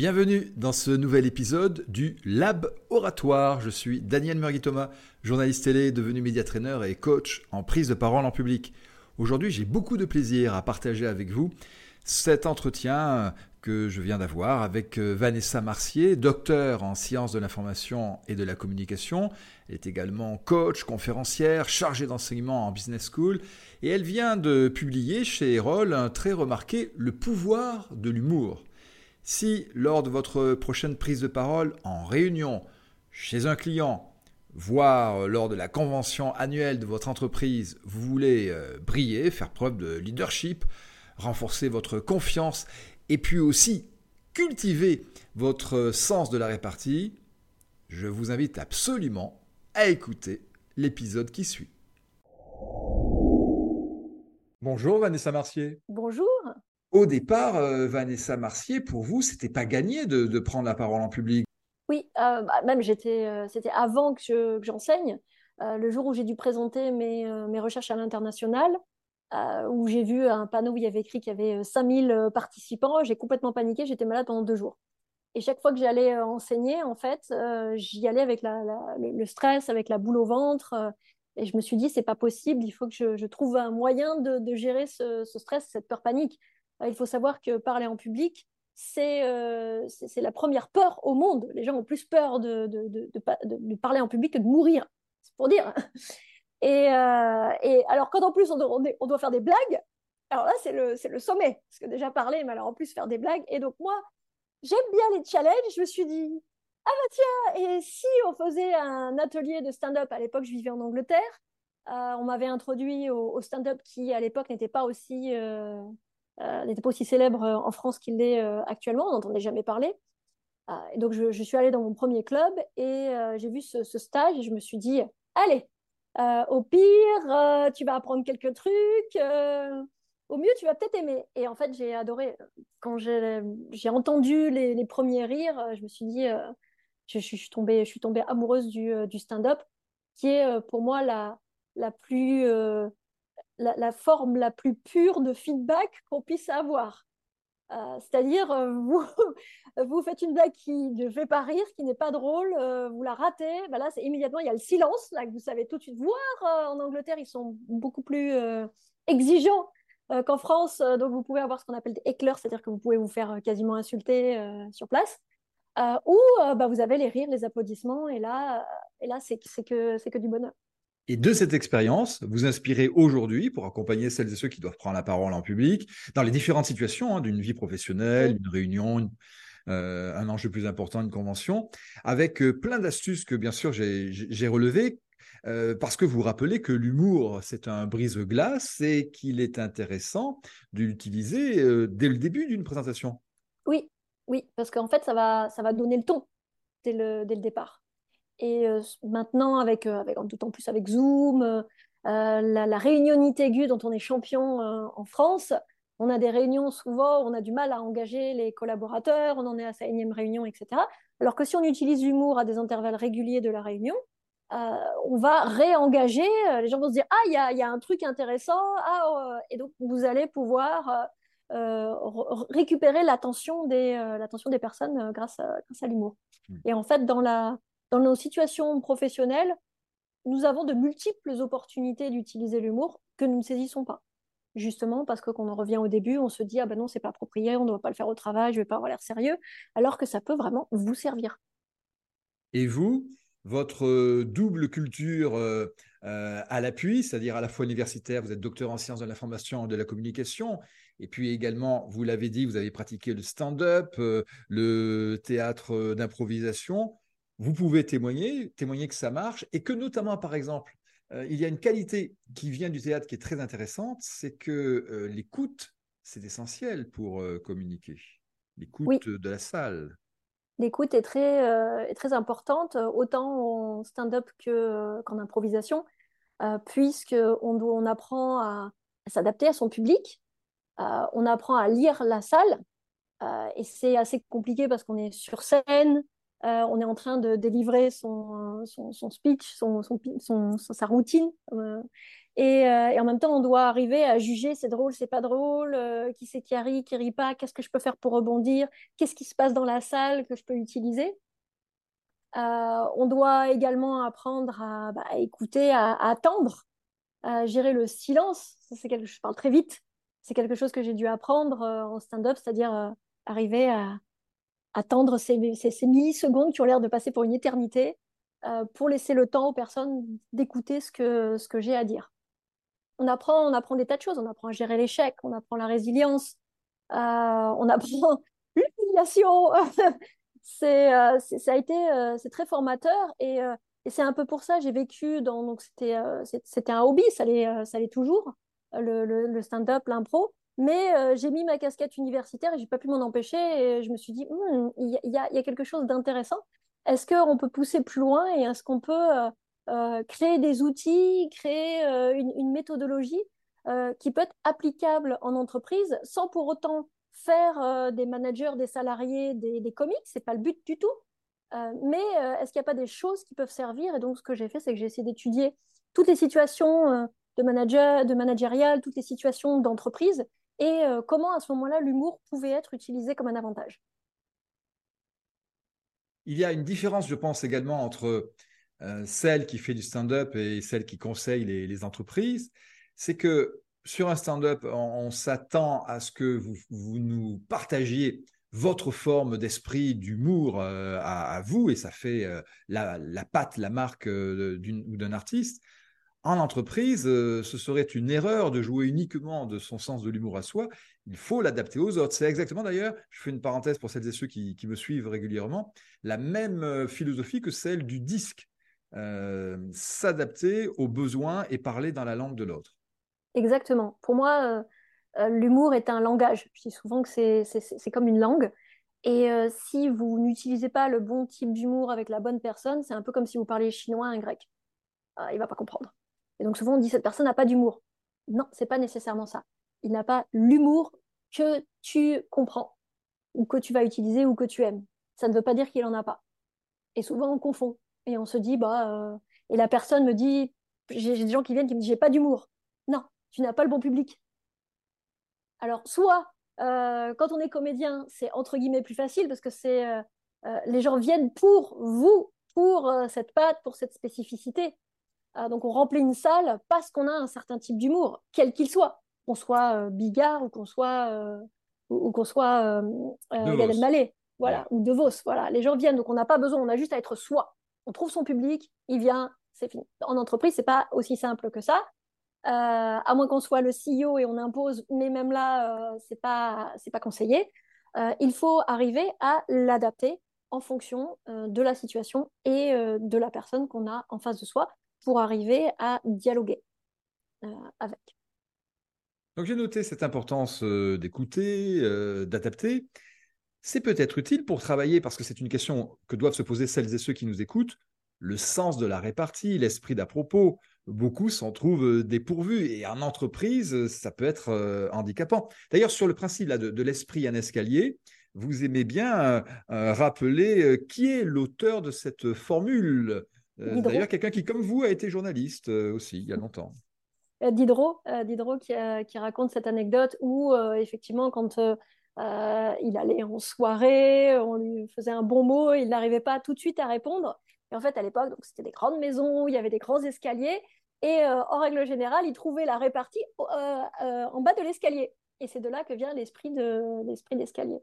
Bienvenue dans ce nouvel épisode du Lab Oratoire. Je suis Daniel Murgui-Thomas, journaliste télé, devenu médiatraîneur et coach en prise de parole en public. Aujourd'hui, j'ai beaucoup de plaisir à partager avec vous cet entretien que je viens d'avoir avec euh, Vanessa Marcier, docteur en sciences de l'information et de la communication. Elle est également coach, conférencière, chargée d'enseignement en business school et elle vient de publier chez Erol un très remarqué Le pouvoir de l'humour. Si lors de votre prochaine prise de parole en réunion, chez un client, voire lors de la convention annuelle de votre entreprise, vous voulez euh, briller, faire preuve de leadership, renforcer votre confiance et puis aussi cultiver votre sens de la répartie, je vous invite absolument à écouter l'épisode qui suit. Bonjour Vanessa Marcier. Bonjour. Au départ, euh, Vanessa Marcier, pour vous, c'était pas gagné de, prendre la parole en public? Oui, euh, bah, même j'étais, euh, c'était avant que, j'enseigne. le jour où j'ai dû présenter mes, mes recherches à l'international, où j'ai vu un panneau où il y avait écrit qu'il y avait 5000 euh, participants. J'ai complètement paniqué, j'étais malade pendant deux jours. Et chaque fois que j'allais enseigner, en fait, j'y allais avec le, stress, avec la boule au ventre. et je me suis dit, c'est pas possible, il faut que je, trouve un moyen de, gérer ce, stress, cette peur panique. Il faut savoir que parler en public, c'est la première peur au monde. Les gens ont plus peur de, parler en public que de mourir. C'est pour dire. Euh, et, alors, quand en plus on doit, faire des blagues, alors là, c'est le, le, sommet. Parce que déjà parler, mais alors en plus faire des blagues. Et donc, moi, j'aime bien les challenges. Je me suis dit, ah bah tiens, et si on faisait un atelier de stand-up À l'époque, je vivais en Angleterre. Euh, on m'avait introduit au, stand-up qui, à l'époque, n'était pas aussi. Euh, n'était pas aussi célèbre en France qu'il l'est actuellement, on n'entendait jamais parler. et donc je, suis allée dans mon premier club et j'ai vu ce, stage et je me suis dit, allez, euh, au pire, euh, tu vas apprendre quelques trucs. Euh, au mieux, tu vas peut-être aimer. Et en fait, j'ai adoré. Quand j'ai entendu les, premiers rires, je me suis dit, je, suis tombée, je suis tombée amoureuse du, stand-up, qui est pour moi la, la plus, la, forme la plus pure de feedback qu'on puisse avoir. Euh, c'est-à-dire, euh, vous, vous faites une blague qui ne fait pas rire, qui n'est pas drôle, euh, vous la ratez, bah là, c'est immédiatement, il y a le silence, là, que vous savez tout de suite voir. en Angleterre, ils sont beaucoup plus exigeants qu'en France. donc, vous pouvez avoir ce qu'on appelle des éclairs, c'est-à-dire que vous pouvez vous faire quasiment insulter sur place. ou bah, vous avez les rires, les applaudissements, et là, et là c'est que, que du bonheur. Et de cette expérience, vous inspirez aujourd'hui pour accompagner celles et ceux qui doivent prendre la parole en public dans les différentes situations hein, d'une vie professionnelle, une réunion, euh, un enjeu plus important, une convention, avec euh, plein d'astuces que bien sûr j'ai relevées. Euh, parce que vous rappelez que l'humour, c'est un brise-glace et qu'il est intéressant d'utiliser dès le début d'une présentation. Oui, oui, parce qu'en fait, ça va, ça va donner le ton dès le, dès le départ. Et euh, maintenant, avec, euh, avec, d'autant plus avec Zoom, euh, la, la, réunionite aiguë dont on est champion en France, on a des réunions souvent, on a du mal à engager les collaborateurs, on en est à sa énième réunion, etc. Alors que si on utilise l'humour à des intervalles réguliers de la réunion, on va réengager, les gens vont se dire Ah, il y a, y a, un truc intéressant, ah, oh, et donc vous allez pouvoir récupérer l'attention des, personnes grâce à, grâce à l'humour. Mmh. Et en fait, dans la, dans nos situations professionnelles, nous avons de multiples opportunités d'utiliser l'humour que nous ne saisissons pas. Justement parce que quand on revient au début, on se dit ah ben non, c'est pas approprié, on ne doit pas le faire au travail, je vais pas avoir l'air sérieux, alors que ça peut vraiment vous servir. Et vous, votre euh, double culture euh, euh, à l'appui, c'est-à-dire à la fois universitaire, vous êtes docteur en sciences de l'information et de la communication, et puis également, vous l'avez dit, vous avez pratiqué le stand-up, le théâtre d'improvisation vous pouvez témoigner, témoigner que ça marche et que notamment, par exemple, euh, il y a une qualité qui vient du théâtre qui est très intéressante, c'est que euh, l'écoute, c'est essentiel pour euh, communiquer. L'écoute de la salle. L'écoute est très, très importante, autant en stand-up qu'en improvisation, puisqu'on on apprend à, à s'adapter à son public, on apprend à lire la salle, et c'est assez compliqué parce qu'on est sur scène, euh, on est en train de délivrer son, son, speech, son, sa routine. Euh, Et, en même temps, on doit arriver à juger c'est drôle, c'est pas drôle, qui c'est qui rit, qui rit pas, qu'est-ce que je peux faire pour rebondir, qu'est-ce qui se passe dans la salle que je peux utiliser. on doit également apprendre à, bah, écouter, à, attendre, à gérer le silence. C'est quelque je parle très vite. C'est quelque chose que j'ai dû apprendre en stand-up, c'est-à-dire arriver à attendre ces, millisecondes qui ont l'air de passer pour une éternité euh, pour laisser le temps aux personnes d'écouter ce que, j'ai à dire. On apprend, on apprend des tas de choses. On apprend à gérer l'échec, on apprend la résilience, euh, on apprend l'humiliation. c'est, euh, ça a c'est très formateur et, c'est un peu pour ça j'ai vécu dans donc c'était, un hobby, ça l'est, toujours le, le stand-up, l'impro. Mais euh, j'ai mis ma casquette universitaire et j'ai pas pu m'en empêcher. Et je me suis dit, hmm, il y, a quelque chose d'intéressant. Est-ce qu'on peut pousser plus loin et est-ce qu'on peut euh, euh, créer des outils, créer une, méthodologie qui peut être applicable en entreprise sans pour autant faire des managers, des salariés, des, des comiques C'est pas le but du tout. mais est-ce qu'il n'y a pas des choses qui peuvent servir? Et donc, ce que j'ai fait, c'est que j'ai essayé d'étudier toutes les situations de manager, de managérial, toutes les situations d'entreprise et euh, comment à ce moment-là l'humour pouvait être utilisé comme un avantage. Il y a une différence, je pense, également entre euh, celle qui fait du stand-up et celle qui conseille les, entreprises. C'est que sur un stand-up, on, s'attend à ce que vous, nous partagiez votre forme d'esprit, d'humour euh, à, vous, et ça fait la, la, patte, la marque ou d'un artiste. En entreprise, euh, ce serait une erreur de jouer uniquement de son sens de l'humour à soi. Il faut l'adapter aux autres. C'est exactement d'ailleurs, je fais une parenthèse pour celles et ceux qui, me suivent régulièrement, la même euh, philosophie que celle du disque. Euh, s'adapter aux besoins et parler dans la langue de l'autre. Exactement. Pour moi, l'humour est un langage. Je dis souvent que c'est comme une langue. Et si vous n'utilisez pas le bon type d'humour avec la bonne personne, c'est un peu comme si vous parliez chinois à un grec. il ne va pas comprendre. Et donc souvent on dit cette personne n'a pas d'humour. Non, c'est pas nécessairement ça. Il n'a pas l'humour que tu comprends ou que tu vas utiliser ou que tu aimes. Ça ne veut pas dire qu'il en a pas. Et souvent on confond et on se dit bah euh, et la personne me dit j'ai des gens qui viennent qui me disent j'ai pas d'humour. Non, tu n'as pas le bon public. Alors soit euh, quand on est comédien, c'est entre guillemets plus facile parce que c'est euh, les gens viennent pour vous, pour cette patte, pour cette spécificité. Ah, donc on remplit une salle parce qu'on a un certain type d'humour, quel qu'il soit, qu'on soit euh, Bigard ou qu'on soit euh, ou, qu'on soit euh, voilà, ou De Vos, voilà. Les gens viennent, donc on n'a pas besoin, on a juste à être soi. On trouve son public, il vient, c'est fini. En entreprise, c'est pas aussi simple que ça. à moins qu'on soit le CEO et on impose, mais même là, c'est pas c'est pas conseillé. il faut arriver à l'adapter en fonction de la situation et de la personne qu'on a en face de soi pour arriver à dialoguer euh, avec. Donc j'ai noté cette importance euh, d'écouter, euh, d'adapter. C'est peut-être utile pour travailler, parce que c'est une question que doivent se poser celles et ceux qui nous écoutent, le sens de la répartie, l'esprit d'à propos. Beaucoup s'en trouvent dépourvus et en entreprise, ça peut être handicapant. D'ailleurs, sur le principe de, l'esprit en escalier, vous aimez bien rappeler qui est l'auteur de cette formule d'ailleurs, quelqu'un qui, comme vous, a été journaliste euh, aussi il y a longtemps. Euh, Diderot, Diderot qui, qui, raconte cette anecdote où, effectivement, quand il allait en soirée, on lui faisait un bon mot, il n'arrivait pas tout de suite à répondre. Et en fait, à l'époque, c'était des grandes maisons, il y avait des grands escaliers. Et en règle générale, il trouvait la répartie en bas de l'escalier. Et c'est de là que vient l'esprit de l'esprit d'escalier.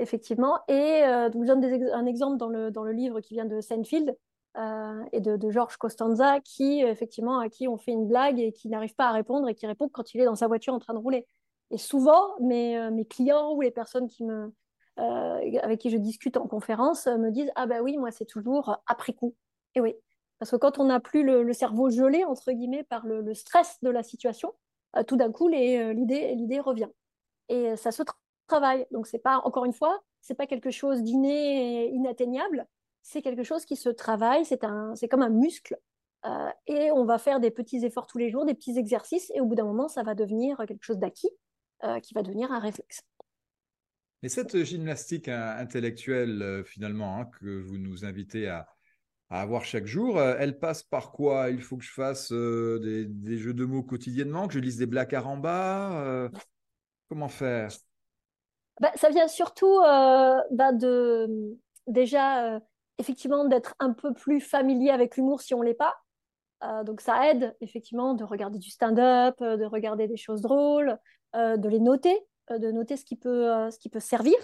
effectivement. Et donc, je donne un exemple dans le, dans le livre qui vient de Seinfeld, euh, et de, de Georges Costanza qui, effectivement, à qui on fait une blague et qui n'arrive pas à répondre et qui répond quand il est dans sa voiture en train de rouler. Et souvent, mes, euh, clients ou les personnes euh, avec qui je discute en conférence me disent Ah, ben oui, moi, c'est toujours après coup. Et oui, parce que quand on n'a plus le, cerveau gelé, entre guillemets, par le, stress de la situation, tout d'un coup, l'idée revient. Et ça se travaille. Donc, c'est pas, encore une fois, c'est pas quelque chose d'inné et inatteignable c'est quelque chose qui se travaille, c'est un, c'est comme un muscle. Euh, et on va faire des petits efforts tous les jours, des petits exercices, et au bout d'un moment, ça va devenir quelque chose d'acquis, euh, qui va devenir un réflexe. Et cette gymnastique intellectuelle, euh, finalement, hein, que vous nous invitez à, à avoir chaque jour, elle passe par quoi? Il faut que je fasse des, jeux de mots quotidiennement, que je lise des blagues à ramba Comment faire? Bah, Ça vient surtout bah, de déjà effectivement d'être un peu plus familier avec l'humour si on l'est pas. Euh, donc ça aide effectivement de regarder du stand-up, euh, de regarder des choses drôles, euh, de les noter, de noter ce qui peut, servir,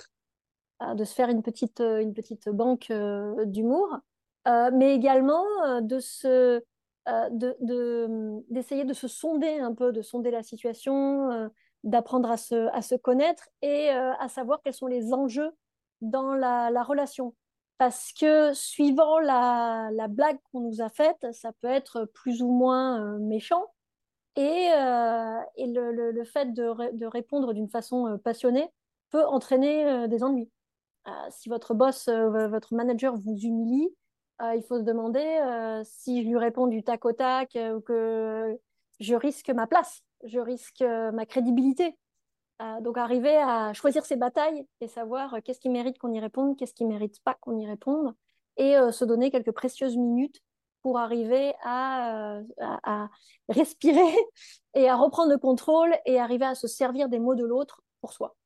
de se faire une petite, banque d'humour, mais également d'essayer de, se sonder un peu, de sonder la situation, d'apprendre à se, connaître et à savoir quels sont les enjeux dans la relation parce que suivant la, blague qu'on nous a faite, ça peut être plus ou moins euh, méchant. Et, euh, le, fait de, répondre d'une façon euh, passionnée peut entraîner des ennuis. si votre boss, votre manager vous humilie, il faut se demander si je lui réponds du tac au tac ou que je risque ma place, je risque ma crédibilité donc arriver à choisir ses batailles et savoir euh, qu'est-ce qui mérite qu'on y réponde, qu'est-ce qui mérite pas qu'on y réponde, et euh, se donner quelques précieuses minutes pour arriver à, euh, respirer et à reprendre le contrôle et arriver à se servir des mots de l'autre pour soi.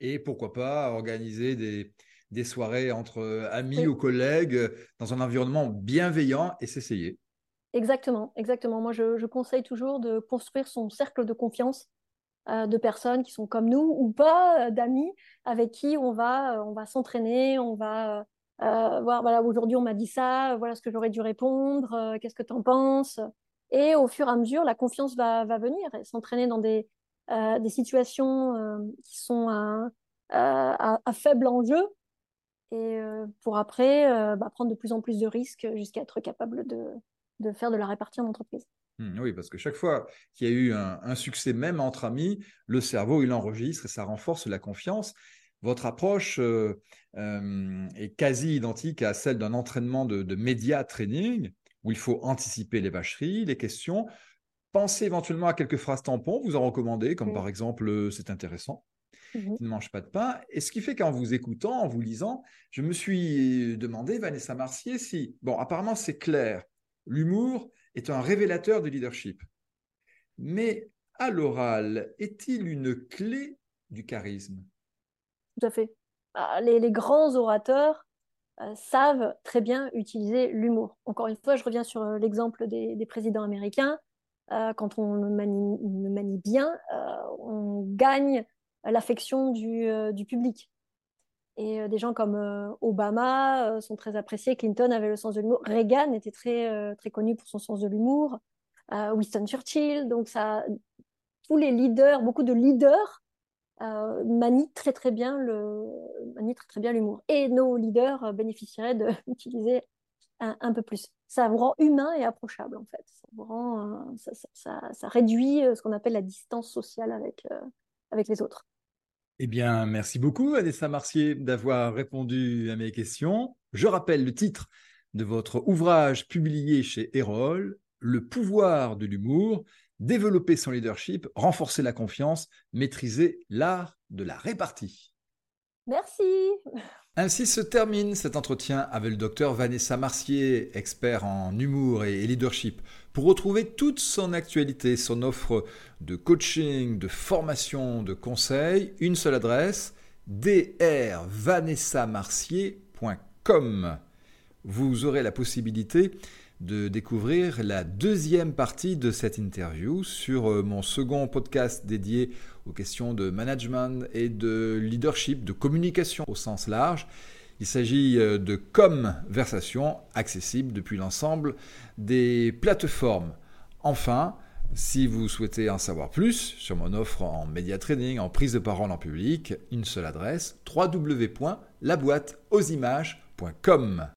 Et pourquoi pas organiser des, soirées entre amis ou collègues dans un environnement bienveillant et s'essayer. Exactement, exactement. Moi, je, conseille toujours de construire son cercle de confiance de personnes qui sont comme nous ou pas, euh, d'amis avec qui on va, euh, on va s'entraîner, on va voir, voilà, aujourd'hui on m'a dit ça, voilà ce que j'aurais dû répondre, qu'est-ce que tu en penses? Et au fur et à mesure, la confiance va, va venir et s'entraîner dans des, des situations qui sont à, à, faible enjeu et pour après bah, prendre de plus en plus de risques jusqu'à être capable de, de faire de la répartie en entreprise. Mmh, oui, parce que chaque fois qu'il y a eu un, succès, même entre amis, le cerveau, il enregistre et ça renforce la confiance. Votre approche euh, euh, est quasi identique à celle d'un entraînement de, média training, où il faut anticiper les vacheries, les questions, penser éventuellement à quelques phrases tampons, vous en recommandez, comme mmh. par exemple euh, c'est intéressant, mmh ne mange pas de pain. Et ce qui fait qu'en vous écoutant, en vous lisant, je me suis demandé, Vanessa Marcier, si, bon, apparemment c'est clair, l'humour, est un révélateur de leadership. Mais à l'oral, est-il une clé du charisme? Tout à fait. Ah, les, grands orateurs euh, savent très bien utiliser l'humour. Encore une fois, je reviens sur euh, l'exemple des, présidents américains. Euh, quand on le manie, bien, on gagne l'affection du, du, public. Et euh, des gens comme euh, Obama euh, sont très appréciés. Clinton avait le sens de l'humour. Reagan était très, très connu pour son sens de l'humour. Winston Churchill. Donc, ça, tous les leaders, beaucoup de leaders manient très, très bien le, manient très, très bien l'humour. Et nos leaders bénéficieraient d'utiliser un, un, peu plus. Ça vous rend humain et approchable, en fait. Ça, rend, ça, ça, ça, réduit ce qu'on appelle la distance sociale avec, avec les autres. Eh bien, merci beaucoup, Vanessa Marcier, d'avoir répondu à mes questions. Je rappelle le titre de votre ouvrage publié chez Erol, Le pouvoir de l'humour, développer son leadership, renforcer la confiance, maîtriser l'art de la répartie. Merci. Ainsi se termine cet entretien avec le docteur Vanessa Marcier, expert en humour et leadership. Pour retrouver toute son actualité, son offre de coaching, de formation, de conseils, une seule adresse drvanessamarcier.com. Vous aurez la possibilité de découvrir la deuxième partie de cette interview sur mon second podcast dédié aux questions de management et de leadership, de communication au sens large. Il s'agit euh, de Conversation, accessible depuis l'ensemble des plateformes. Enfin, si vous souhaitez en savoir plus sur mon offre en média training, en prise de parole en public, une seule adresse www.laboîteauximages.com.